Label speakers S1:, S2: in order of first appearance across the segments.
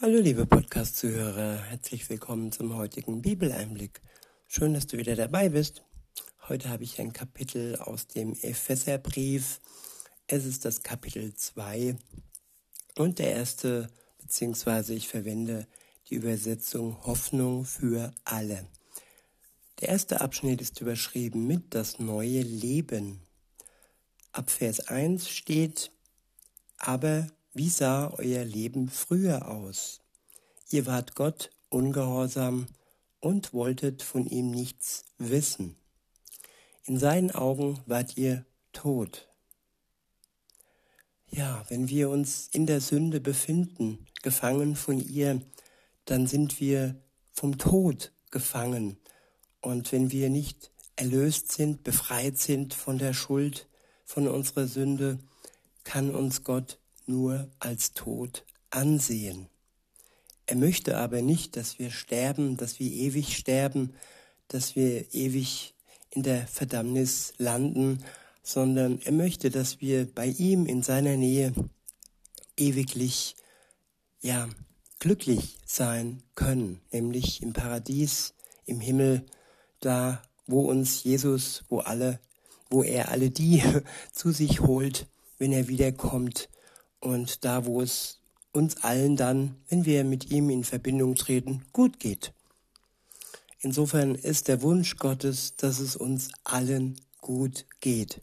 S1: Hallo liebe Podcast-Zuhörer, herzlich willkommen zum heutigen Bibeleinblick. Schön, dass du wieder dabei bist. Heute habe ich ein Kapitel aus dem Epheserbrief. Es ist das Kapitel 2 und der erste, beziehungsweise ich verwende die Übersetzung Hoffnung für alle. Der erste Abschnitt ist überschrieben mit das neue Leben. Ab Vers 1 steht, aber wie sah euer Leben früher aus? Ihr wart Gott ungehorsam und wolltet von ihm nichts wissen. In seinen Augen wart ihr tot. Ja, wenn wir uns in der Sünde befinden, gefangen von ihr, dann sind wir vom Tod gefangen. Und wenn wir nicht erlöst sind, befreit sind von der Schuld, von unserer Sünde, kann uns Gott nur als Tod ansehen. Er möchte aber nicht, dass wir sterben, dass wir ewig sterben, dass wir ewig in der Verdammnis landen, sondern er möchte, dass wir bei ihm in seiner Nähe ewiglich, ja, glücklich sein können, nämlich im Paradies, im Himmel, da, wo uns Jesus, wo alle, wo er alle die zu sich holt, wenn er wiederkommt und da, wo es uns allen dann, wenn wir mit ihm in Verbindung treten, gut geht. Insofern ist der Wunsch Gottes, dass es uns allen gut geht.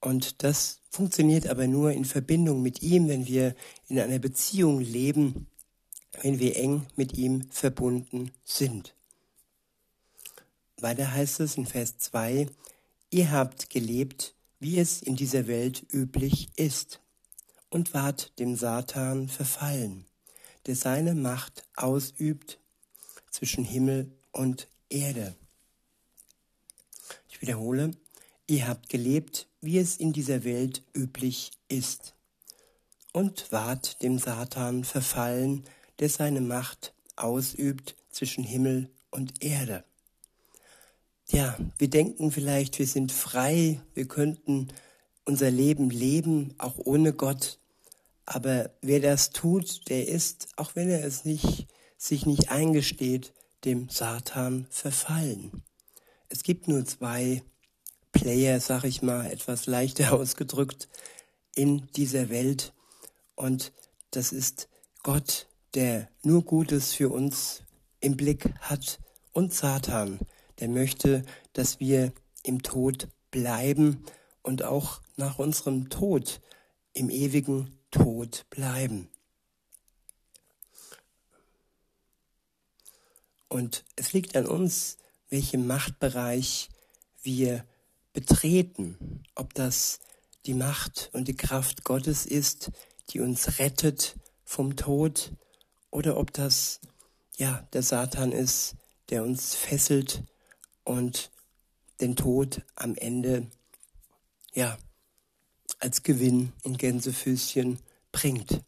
S1: Und das funktioniert aber nur in Verbindung mit ihm, wenn wir in einer Beziehung leben, wenn wir eng mit ihm verbunden sind. Weiter heißt es in Vers 2, ihr habt gelebt, wie es in dieser Welt üblich ist und ward dem Satan verfallen, der seine Macht ausübt zwischen Himmel und Erde. Ich wiederhole, ihr habt gelebt, wie es in dieser Welt üblich ist, und ward dem Satan verfallen, der seine Macht ausübt zwischen Himmel und Erde. Ja, wir denken vielleicht, wir sind frei, wir könnten unser Leben leben, auch ohne Gott. Aber wer das tut, der ist, auch wenn er es nicht, sich nicht eingesteht, dem Satan verfallen. Es gibt nur zwei Player, sag ich mal, etwas leichter ausgedrückt, in dieser Welt. Und das ist Gott, der nur Gutes für uns im Blick hat, und Satan, der möchte, dass wir im Tod bleiben und auch nach unserem Tod im ewigen Tod bleiben. Und es liegt an uns, welchen Machtbereich wir betreten, ob das die Macht und die Kraft Gottes ist, die uns rettet vom Tod, oder ob das ja der Satan ist, der uns fesselt und den Tod am Ende ja als Gewinn in Gänsefüßchen bringt.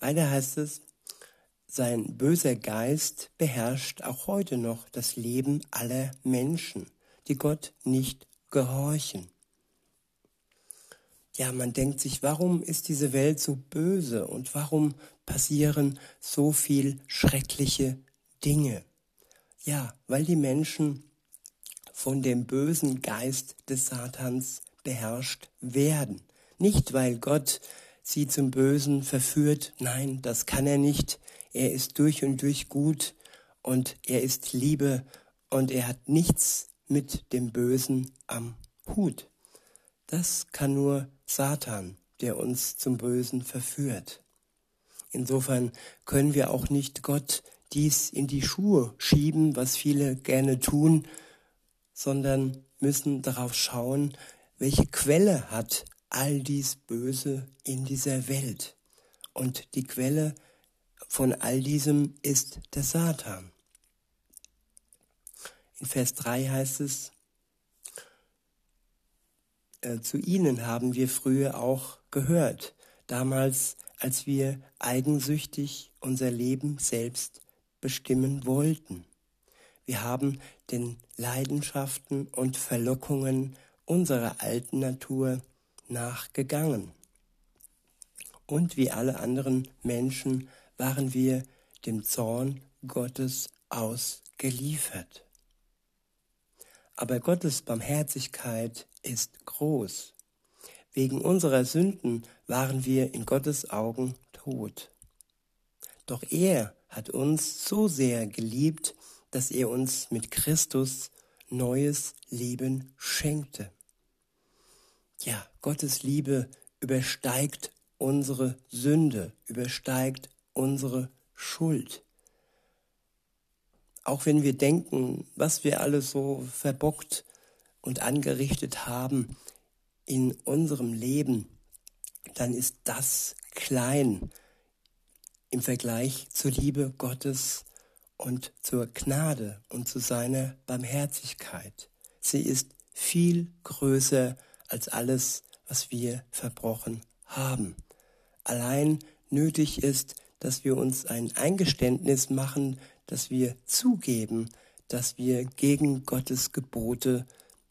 S1: Weiter heißt es, sein böser Geist beherrscht auch heute noch das Leben aller Menschen, die Gott nicht gehorchen. Ja, man denkt sich, warum ist diese Welt so böse und warum passieren so viel schreckliche Dinge? Ja, weil die Menschen von dem bösen Geist des Satans beherrscht werden. Nicht, weil Gott sie zum Bösen verführt, nein, das kann er nicht. Er ist durch und durch gut und er ist Liebe und er hat nichts mit dem Bösen am Hut. Das kann nur Satan, der uns zum Bösen verführt. Insofern können wir auch nicht Gott dies in die Schuhe schieben, was viele gerne tun, sondern müssen darauf schauen, welche Quelle hat all dies Böse in dieser Welt. Und die Quelle von all diesem ist der Satan. In Vers 3 heißt es, äh, zu ihnen haben wir früher auch gehört, damals als wir eigensüchtig unser Leben selbst bestimmen wollten. Wir haben den Leidenschaften und Verlockungen unserer alten Natur nachgegangen. und wie alle anderen Menschen waren wir dem Zorn Gottes ausgeliefert. Aber Gottes Barmherzigkeit ist groß. Wegen unserer Sünden waren wir in Gottes Augen tot. Doch er hat uns so sehr geliebt, dass er uns mit Christus neues Leben schenkte. Ja, Gottes Liebe übersteigt unsere Sünde, übersteigt unsere Schuld. Auch wenn wir denken, was wir alles so verbockt und angerichtet haben in unserem Leben, dann ist das klein im Vergleich zur Liebe Gottes und zur Gnade und zu seiner Barmherzigkeit. Sie ist viel größer als alles, was wir verbrochen haben. Allein nötig ist, dass wir uns ein Eingeständnis machen, dass wir zugeben, dass wir gegen Gottes Gebote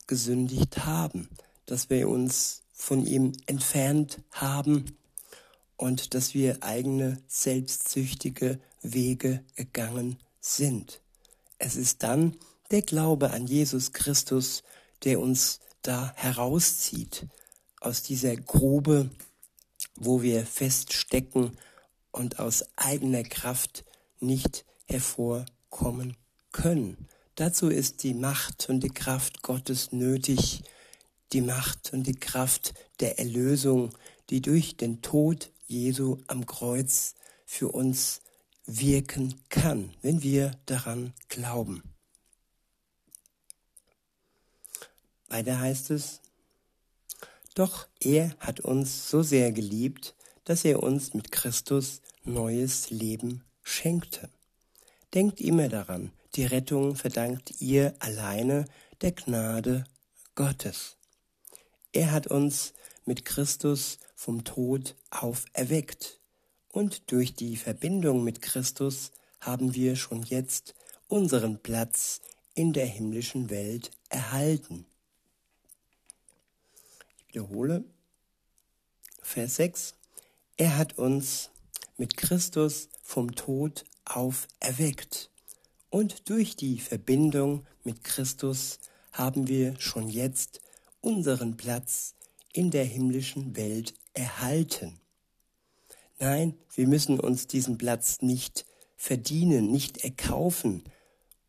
S1: gesündigt haben, dass wir uns von ihm entfernt haben und dass wir eigene selbstsüchtige Wege gegangen sind. Es ist dann der Glaube an Jesus Christus, der uns da herauszieht aus dieser Grube, wo wir feststecken und aus eigener Kraft nicht hervorkommen können. Dazu ist die Macht und die Kraft Gottes nötig, die Macht und die Kraft der Erlösung, die durch den Tod Jesu am Kreuz für uns wirken kann, wenn wir daran glauben. Weiter heißt es, doch er hat uns so sehr geliebt, dass er uns mit Christus neues Leben schenkte. Denkt immer daran, die Rettung verdankt ihr alleine der Gnade Gottes. Er hat uns mit Christus vom Tod auferweckt. Und durch die Verbindung mit Christus haben wir schon jetzt unseren Platz in der himmlischen Welt erhalten. Ich wiederhole Vers 6. Er hat uns mit Christus vom Tod auferweckt. Und durch die Verbindung mit Christus haben wir schon jetzt unseren Platz in der himmlischen Welt erhalten. Nein, wir müssen uns diesen Platz nicht verdienen, nicht erkaufen.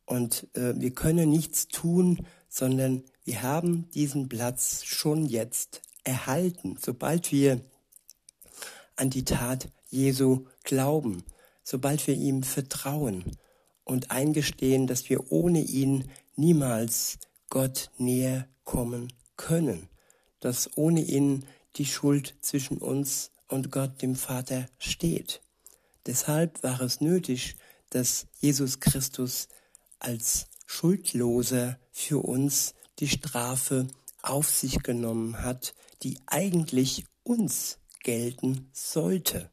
S1: Und äh, wir können nichts tun, sondern wir haben diesen Platz schon jetzt erhalten, sobald wir an die Tat Jesu glauben, sobald wir ihm vertrauen und eingestehen, dass wir ohne ihn niemals Gott näher kommen können, dass ohne ihn die Schuld zwischen uns und Gott dem Vater steht. Deshalb war es nötig, dass Jesus Christus als Schuldloser für uns die Strafe auf sich genommen hat, die eigentlich uns gelten sollte.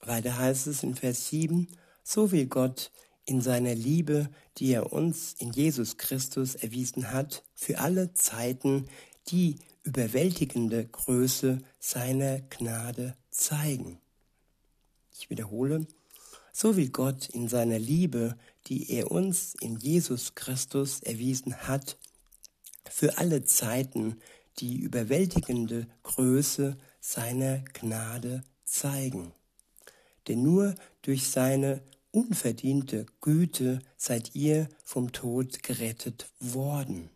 S1: Weiter heißt es in Vers 7, so will Gott in seiner Liebe, die er uns in Jesus Christus erwiesen hat, für alle Zeiten die überwältigende Größe seiner Gnade zeigen. Ich wiederhole, so will Gott in seiner Liebe, die er uns in Jesus Christus erwiesen hat, für alle Zeiten die überwältigende Größe seiner Gnade zeigen. Denn nur durch seine unverdiente Güte seid ihr vom Tod gerettet worden.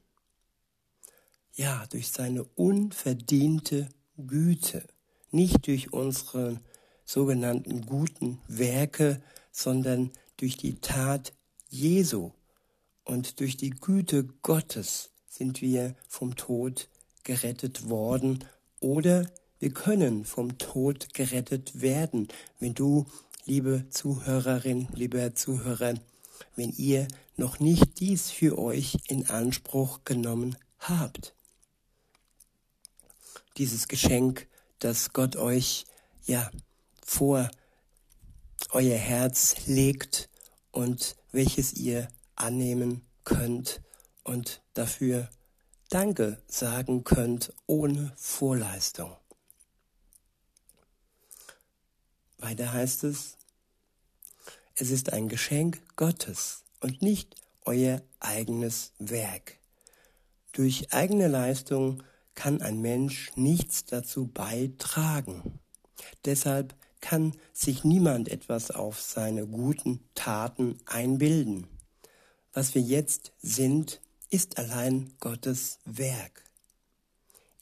S1: Ja, durch seine unverdiente Güte, nicht durch unsere sogenannten guten Werke, sondern durch die Tat Jesu. Und durch die Güte Gottes sind wir vom Tod gerettet worden. Oder wir können vom Tod gerettet werden, wenn du, liebe Zuhörerin, lieber Zuhörer, wenn ihr noch nicht dies für euch in Anspruch genommen habt. Dieses Geschenk, das Gott euch ja vor euer Herz legt und welches ihr annehmen könnt und dafür Danke sagen könnt ohne Vorleistung. Weiter heißt es, es ist ein Geschenk Gottes und nicht euer eigenes Werk. Durch eigene Leistung kann ein Mensch nichts dazu beitragen. Deshalb kann sich niemand etwas auf seine guten Taten einbilden. Was wir jetzt sind, ist allein Gottes Werk.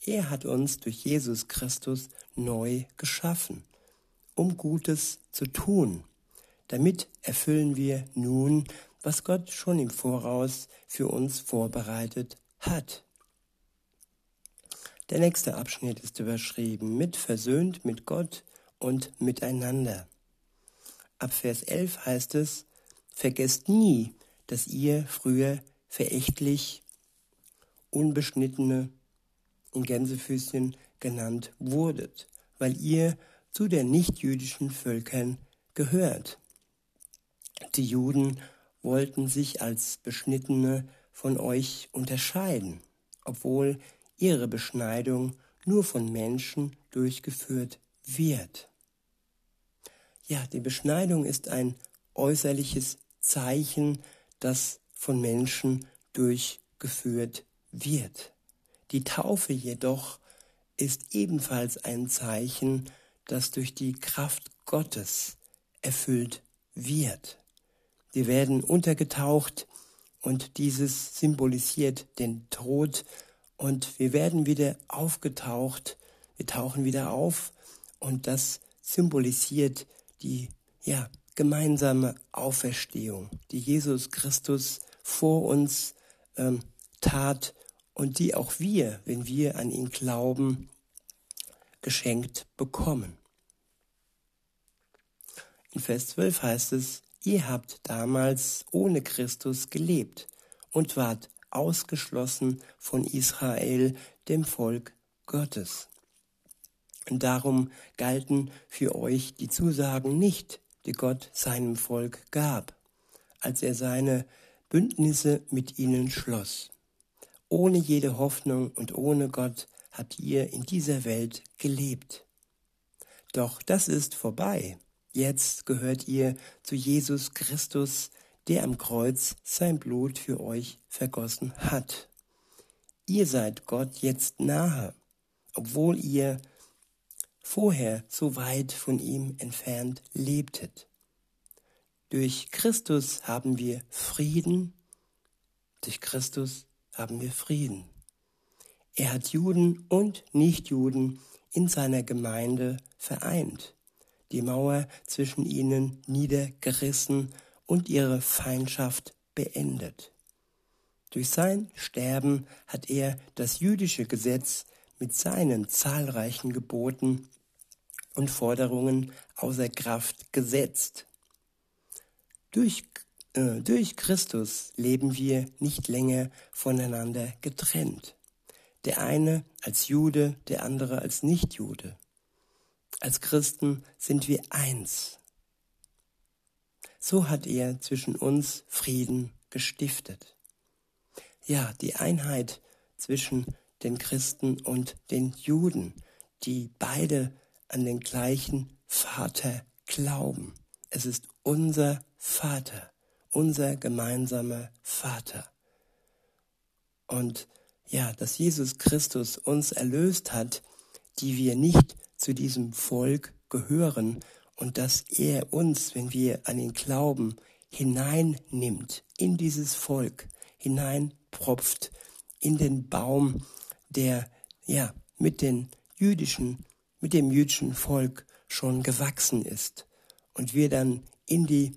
S1: Er hat uns durch Jesus Christus neu geschaffen, um Gutes zu tun. Damit erfüllen wir nun, was Gott schon im Voraus für uns vorbereitet hat. Der nächste Abschnitt ist überschrieben mit versöhnt mit Gott und miteinander. Ab Vers 11 heißt es, vergesst nie, dass ihr früher verächtlich unbeschnittene in Gänsefüßchen genannt wurdet, weil ihr zu den nichtjüdischen Völkern gehört. Die Juden wollten sich als Beschnittene von euch unterscheiden, obwohl ihre Beschneidung nur von Menschen durchgeführt wird. Ja, die Beschneidung ist ein äußerliches Zeichen, das von Menschen durchgeführt wird. Die Taufe jedoch ist ebenfalls ein Zeichen, das durch die Kraft Gottes erfüllt wird. Wir werden untergetaucht und dieses symbolisiert den Tod und wir werden wieder aufgetaucht, wir tauchen wieder auf und das symbolisiert die ja, gemeinsame Auferstehung, die Jesus Christus vor uns ähm, tat und die auch wir, wenn wir an ihn glauben, geschenkt bekommen. In Vers 12 heißt es, ihr habt damals ohne Christus gelebt und wart ausgeschlossen von Israel, dem Volk Gottes. Und darum galten für euch die Zusagen nicht, die Gott seinem Volk gab, als er seine Bündnisse mit ihnen schloss. Ohne jede Hoffnung und ohne Gott habt ihr in dieser Welt gelebt. Doch das ist vorbei. Jetzt gehört ihr zu Jesus Christus, der am Kreuz sein Blut für euch vergossen hat. Ihr seid Gott jetzt nahe, obwohl ihr vorher so weit von ihm entfernt lebtet. Durch Christus haben wir Frieden, durch Christus haben wir Frieden. Er hat Juden und Nichtjuden in seiner Gemeinde vereint, die Mauer zwischen ihnen niedergerissen und ihre Feindschaft beendet. Durch sein Sterben hat er das jüdische Gesetz mit seinen zahlreichen Geboten und Forderungen außer Kraft gesetzt. Durch, äh, durch Christus leben wir nicht länger voneinander getrennt. Der eine als Jude, der andere als Nichtjude. Als Christen sind wir eins. So hat er zwischen uns Frieden gestiftet. Ja, die Einheit zwischen den Christen und den Juden, die beide an den gleichen Vater glauben. Es ist unser Vater, unser gemeinsamer Vater. Und ja, dass Jesus Christus uns erlöst hat, die wir nicht zu diesem Volk gehören und dass er uns, wenn wir an ihn glauben, hineinnimmt in dieses Volk, hineinpropft in den Baum, der ja mit den jüdischen mit dem jüdischen Volk schon gewachsen ist. Und wir dann in die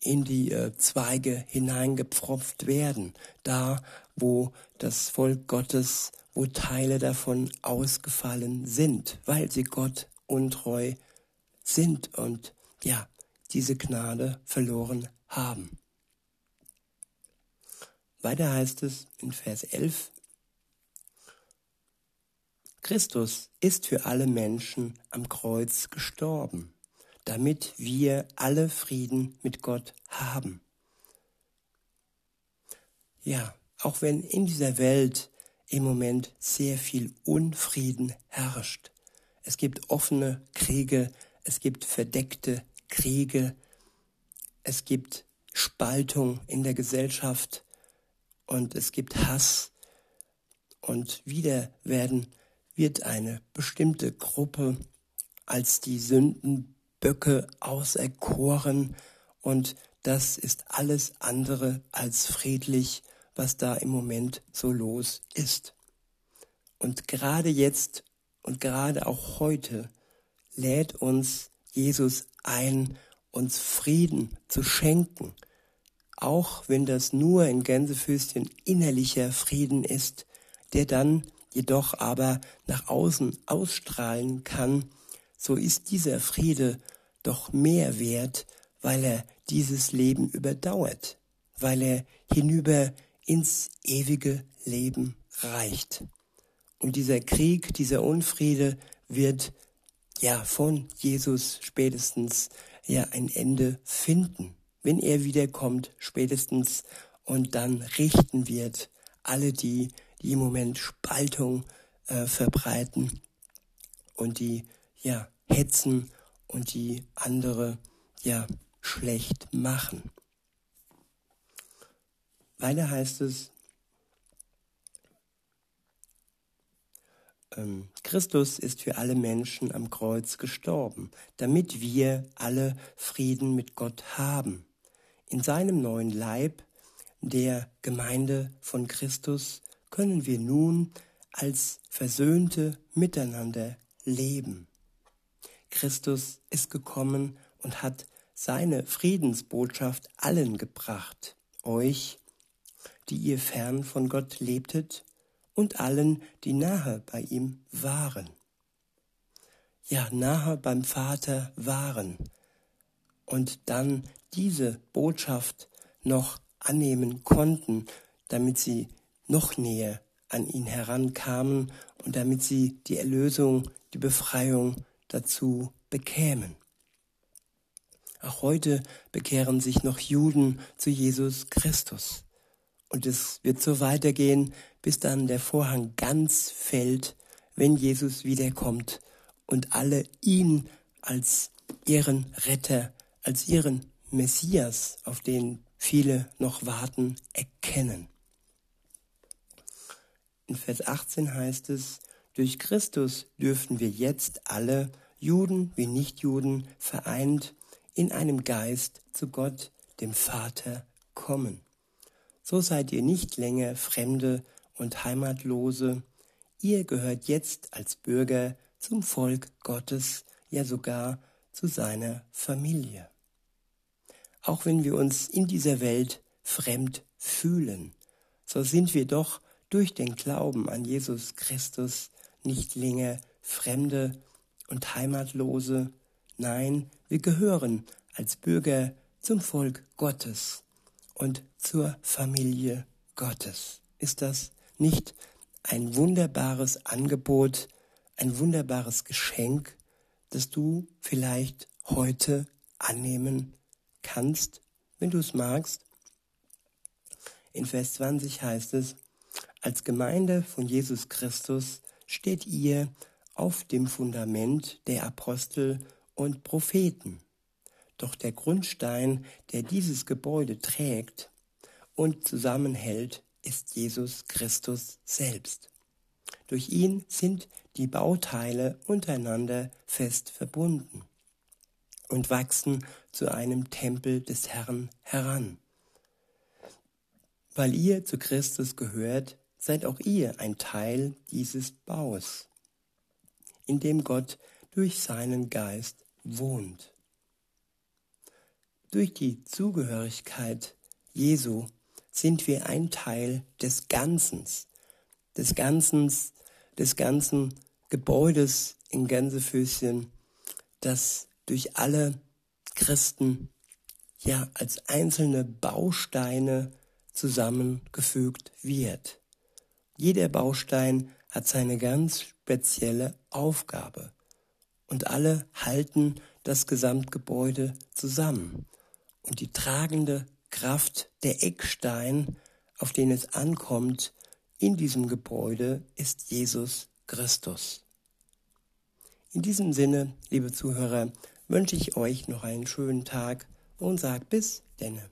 S1: in die äh, Zweige hineingepfropft werden, da wo das Volk Gottes, wo Teile davon ausgefallen sind, weil sie Gott untreu sind und ja, diese Gnade verloren haben. Weiter heißt es in Vers 11, Christus ist für alle Menschen am Kreuz gestorben, damit wir alle Frieden mit Gott haben. Ja, auch wenn in dieser Welt im Moment sehr viel Unfrieden herrscht. Es gibt offene Kriege, es gibt verdeckte Kriege, es gibt Spaltung in der Gesellschaft. Und es gibt Hass. Und wieder werden, wird eine bestimmte Gruppe als die Sündenböcke auserkoren. Und das ist alles andere als friedlich, was da im Moment so los ist. Und gerade jetzt und gerade auch heute lädt uns Jesus ein, uns Frieden zu schenken, auch wenn das nur in Gänsefüßchen innerlicher Frieden ist, der dann jedoch aber nach außen ausstrahlen kann, so ist dieser Friede doch mehr wert, weil er dieses Leben überdauert, weil er hinüber ins ewige Leben reicht. Und dieser Krieg, dieser Unfriede wird ja von Jesus spätestens ja ein Ende finden, wenn er wiederkommt spätestens und dann richten wird alle die, die im Moment Spaltung äh, verbreiten und die ja hetzen und die andere ja schlecht machen. Weiter heißt es, Christus ist für alle Menschen am Kreuz gestorben, damit wir alle Frieden mit Gott haben. In seinem neuen Leib, der Gemeinde von Christus, können wir nun als Versöhnte miteinander leben. Christus ist gekommen und hat seine Friedensbotschaft allen gebracht, euch, die ihr fern von Gott lebtet, und allen, die nahe bei ihm waren. Ja, nahe beim Vater waren und dann diese Botschaft noch annehmen konnten, damit sie noch näher an ihn herankamen und damit sie die Erlösung, die Befreiung dazu bekämen. Auch heute bekehren sich noch Juden zu Jesus Christus. Und es wird so weitergehen, bis dann der Vorhang ganz fällt, wenn Jesus wiederkommt und alle ihn als ihren Retter, als ihren Messias, auf den viele noch warten, erkennen. In Vers 18 heißt es, durch Christus dürfen wir jetzt alle, Juden wie Nichtjuden, vereint in einem Geist zu Gott, dem Vater, kommen. So seid ihr nicht länger Fremde und Heimatlose, ihr gehört jetzt als Bürger zum Volk Gottes, ja sogar zu seiner Familie. Auch wenn wir uns in dieser Welt fremd fühlen, so sind wir doch durch den Glauben an Jesus Christus nicht länger Fremde und Heimatlose, nein, wir gehören als Bürger zum Volk Gottes und zur Familie Gottes. Ist das nicht ein wunderbares Angebot, ein wunderbares Geschenk, das du vielleicht heute annehmen kannst, wenn du es magst? In Vers 20 heißt es, als Gemeinde von Jesus Christus steht ihr auf dem Fundament der Apostel und Propheten. Doch der Grundstein, der dieses Gebäude trägt und zusammenhält, ist Jesus Christus selbst. Durch ihn sind die Bauteile untereinander fest verbunden und wachsen zu einem Tempel des Herrn heran. Weil ihr zu Christus gehört, seid auch ihr ein Teil dieses Baus, in dem Gott durch seinen Geist wohnt. Durch die Zugehörigkeit Jesu sind wir ein Teil des Ganzen, des Ganzen, des ganzen Gebäudes in Gänsefüßchen, das durch alle Christen ja als einzelne Bausteine zusammengefügt wird. Jeder Baustein hat seine ganz spezielle Aufgabe und alle halten das Gesamtgebäude zusammen. Und die tragende Kraft, der Eckstein, auf den es ankommt, in diesem Gebäude ist Jesus Christus. In diesem Sinne, liebe Zuhörer, wünsche ich euch noch einen schönen Tag und sag bis denne.